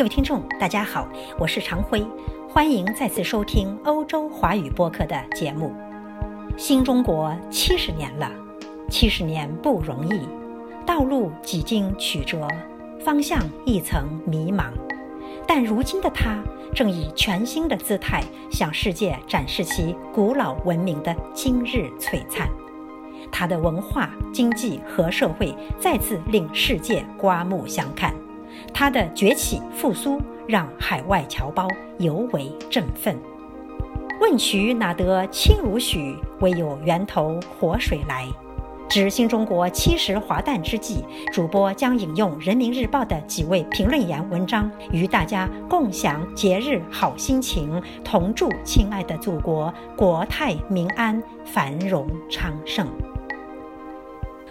各位听众，大家好，我是常辉，欢迎再次收听欧洲华语播客的节目。新中国七十年了，七十年不容易，道路几经曲折，方向一层迷茫。但如今的他正以全新的姿态向世界展示其古老文明的今日璀璨。他的文化、经济和社会再次令世界刮目相看。他的崛起复苏让海外侨胞尤为振奋。问渠哪得清如许？唯有源头活水来。值新中国七十华诞之际，主播将引用《人民日报》的几位评论员文章，与大家共享节日好心情，同祝亲爱的祖国国泰民安、繁荣昌盛。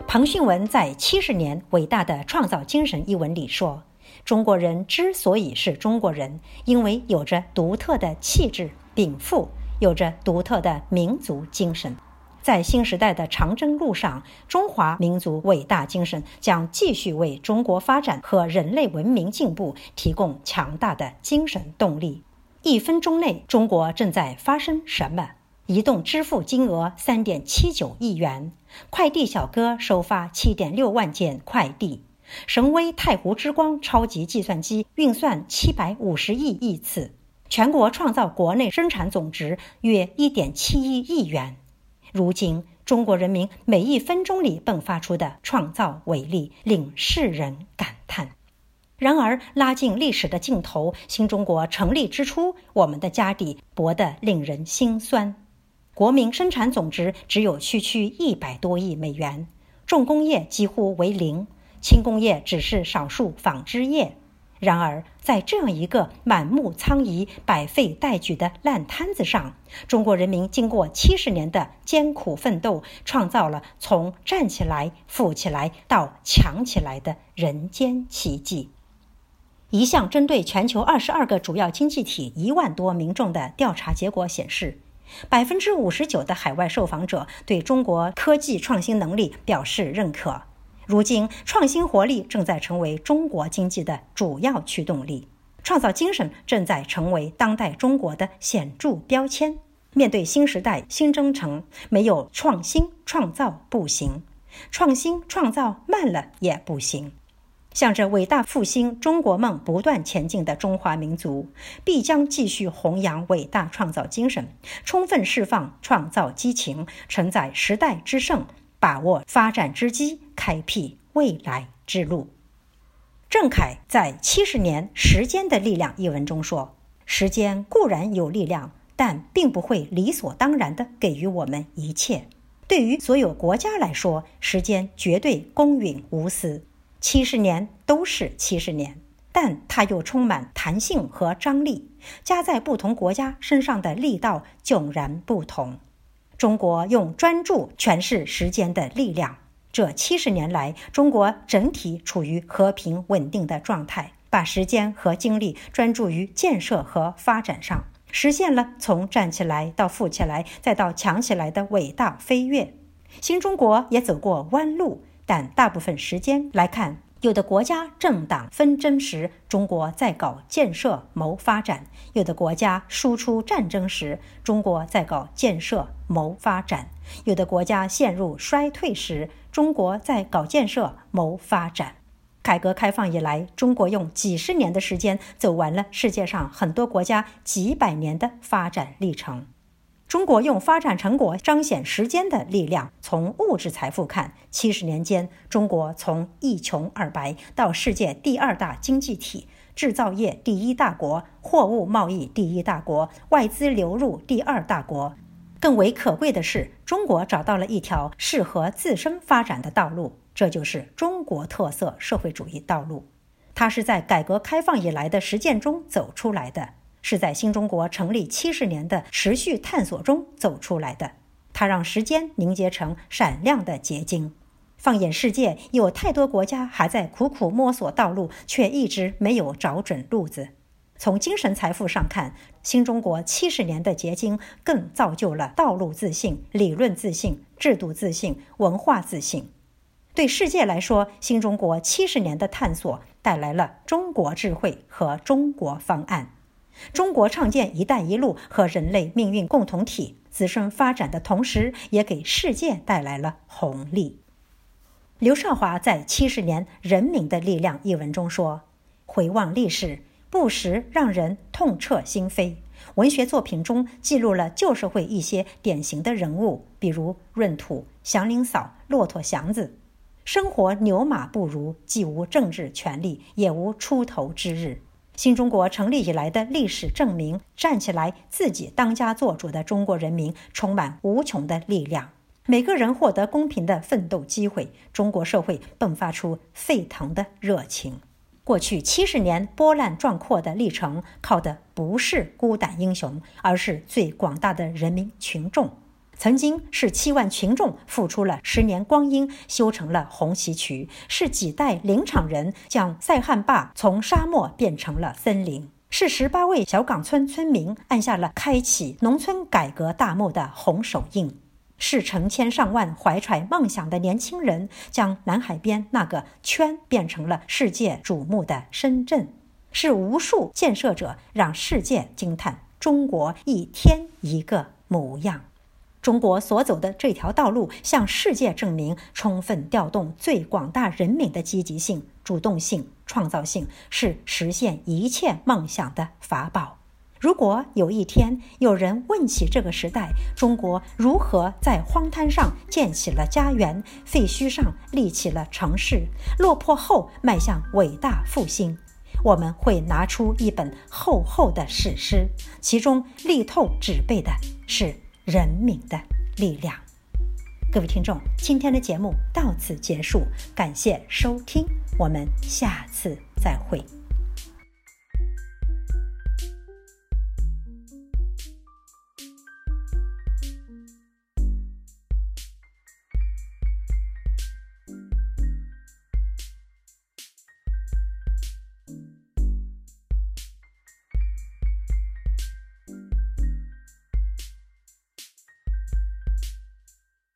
彭训文在《七十年伟大的创造精神》一文里说。中国人之所以是中国人，因为有着独特的气质禀赋，有着独特的民族精神。在新时代的长征路上，中华民族伟大精神将继续为中国发展和人类文明进步提供强大的精神动力。一分钟内，中国正在发生什么？移动支付金额三点七九亿元，快递小哥收发七点六万件快递。神威太湖之光超级计算机运算七百五十亿亿次，全国创造国内生产总值约一点七一亿元。如今，中国人民每一分钟里迸发出的创造伟力，令世人感叹。然而，拉近历史的镜头，新中国成立之初，我们的家底薄得令人心酸。国民生产总值只有区区一百多亿美元，重工业几乎为零。轻工业只是少数纺织业，然而在这样一个满目疮痍、百废待举的烂摊子上，中国人民经过七十年的艰苦奋斗，创造了从站起来、富起来到强起来的人间奇迹。一项针对全球二十二个主要经济体一万多民众的调查结果显示，百分之五十九的海外受访者对中国科技创新能力表示认可。如今，创新活力正在成为中国经济的主要驱动力，创造精神正在成为当代中国的显著标签。面对新时代新征程，没有创新创造不行，创新创造慢了也不行。向着伟大复兴中国梦不断前进的中华民族，必将继续弘扬伟大创造精神，充分释放创造激情，承载时代之盛。把握发展之机，开辟未来之路。郑恺在《七十年时间的力量》一文中说：“时间固然有力量，但并不会理所当然地给予我们一切。对于所有国家来说，时间绝对公允无私。七十年都是七十年，但它又充满弹性和张力，加在不同国家身上的力道迥然不同。”中国用专注诠释时间的力量。这七十年来，中国整体处于和平稳定的状态，把时间和精力专注于建设和发展上，实现了从站起来到富起来再到强起来的伟大飞跃。新中国也走过弯路，但大部分时间来看。有的国家政党纷争时，中国在搞建设谋发展；有的国家输出战争时，中国在搞建设谋发展；有的国家陷入衰退时，中国在搞建设谋发展。改革开放以来，中国用几十年的时间走完了世界上很多国家几百年的发展历程。中国用发展成果彰显时间的力量。从物质财富看，七十年间，中国从一穷二白到世界第二大经济体、制造业第一大国、货物贸易第一大国、外资流入第二大国。更为可贵的是，中国找到了一条适合自身发展的道路，这就是中国特色社会主义道路。它是在改革开放以来的实践中走出来的。是在新中国成立七十年的持续探索中走出来的。它让时间凝结成闪亮的结晶。放眼世界，有太多国家还在苦苦摸索道路，却一直没有找准路子。从精神财富上看，新中国七十年的结晶更造就了道路自信、理论自信、制度自信、文化自信。对世界来说，新中国七十年的探索带来了中国智慧和中国方案。中国创建“一带一路”和人类命运共同体，自身发展的同时，也给世界带来了红利。刘少华在《七十年人民的力量》一文中说：“回望历史，不时让人痛彻心扉。文学作品中记录了旧社会一些典型的人物，比如闰土、祥林嫂、骆驼祥子。生活牛马不如，既无政治权利，也无出头之日。新中国成立以来的历史证明，站起来自己当家作主的中国人民充满无穷的力量。”每个人获得公平的奋斗机会，中国社会迸发出沸腾的热情。过去七十年波澜壮阔的历程，靠的不是孤胆英雄，而是最广大的人民群众。曾经是七万群众付出了十年光阴，修成了红旗渠；是几代林场人将塞罕坝从沙漠变成了森林；是十八位小岗村村民按下了开启农村改革大幕的红手印。是成千上万怀揣梦想的年轻人，将南海边那个圈变成了世界瞩目的深圳；是无数建设者让世界惊叹中国一天一个模样。中国所走的这条道路，向世界证明，充分调动最广大人民的积极性、主动性、创造性，是实现一切梦想的法宝。如果有一天有人问起这个时代中国如何在荒滩上建起了家园，废墟上立起了城市，落魄后迈向伟大复兴，我们会拿出一本厚厚的史诗，其中力透纸背的是人民的力量。各位听众，今天的节目到此结束，感谢收听，我们下次再会。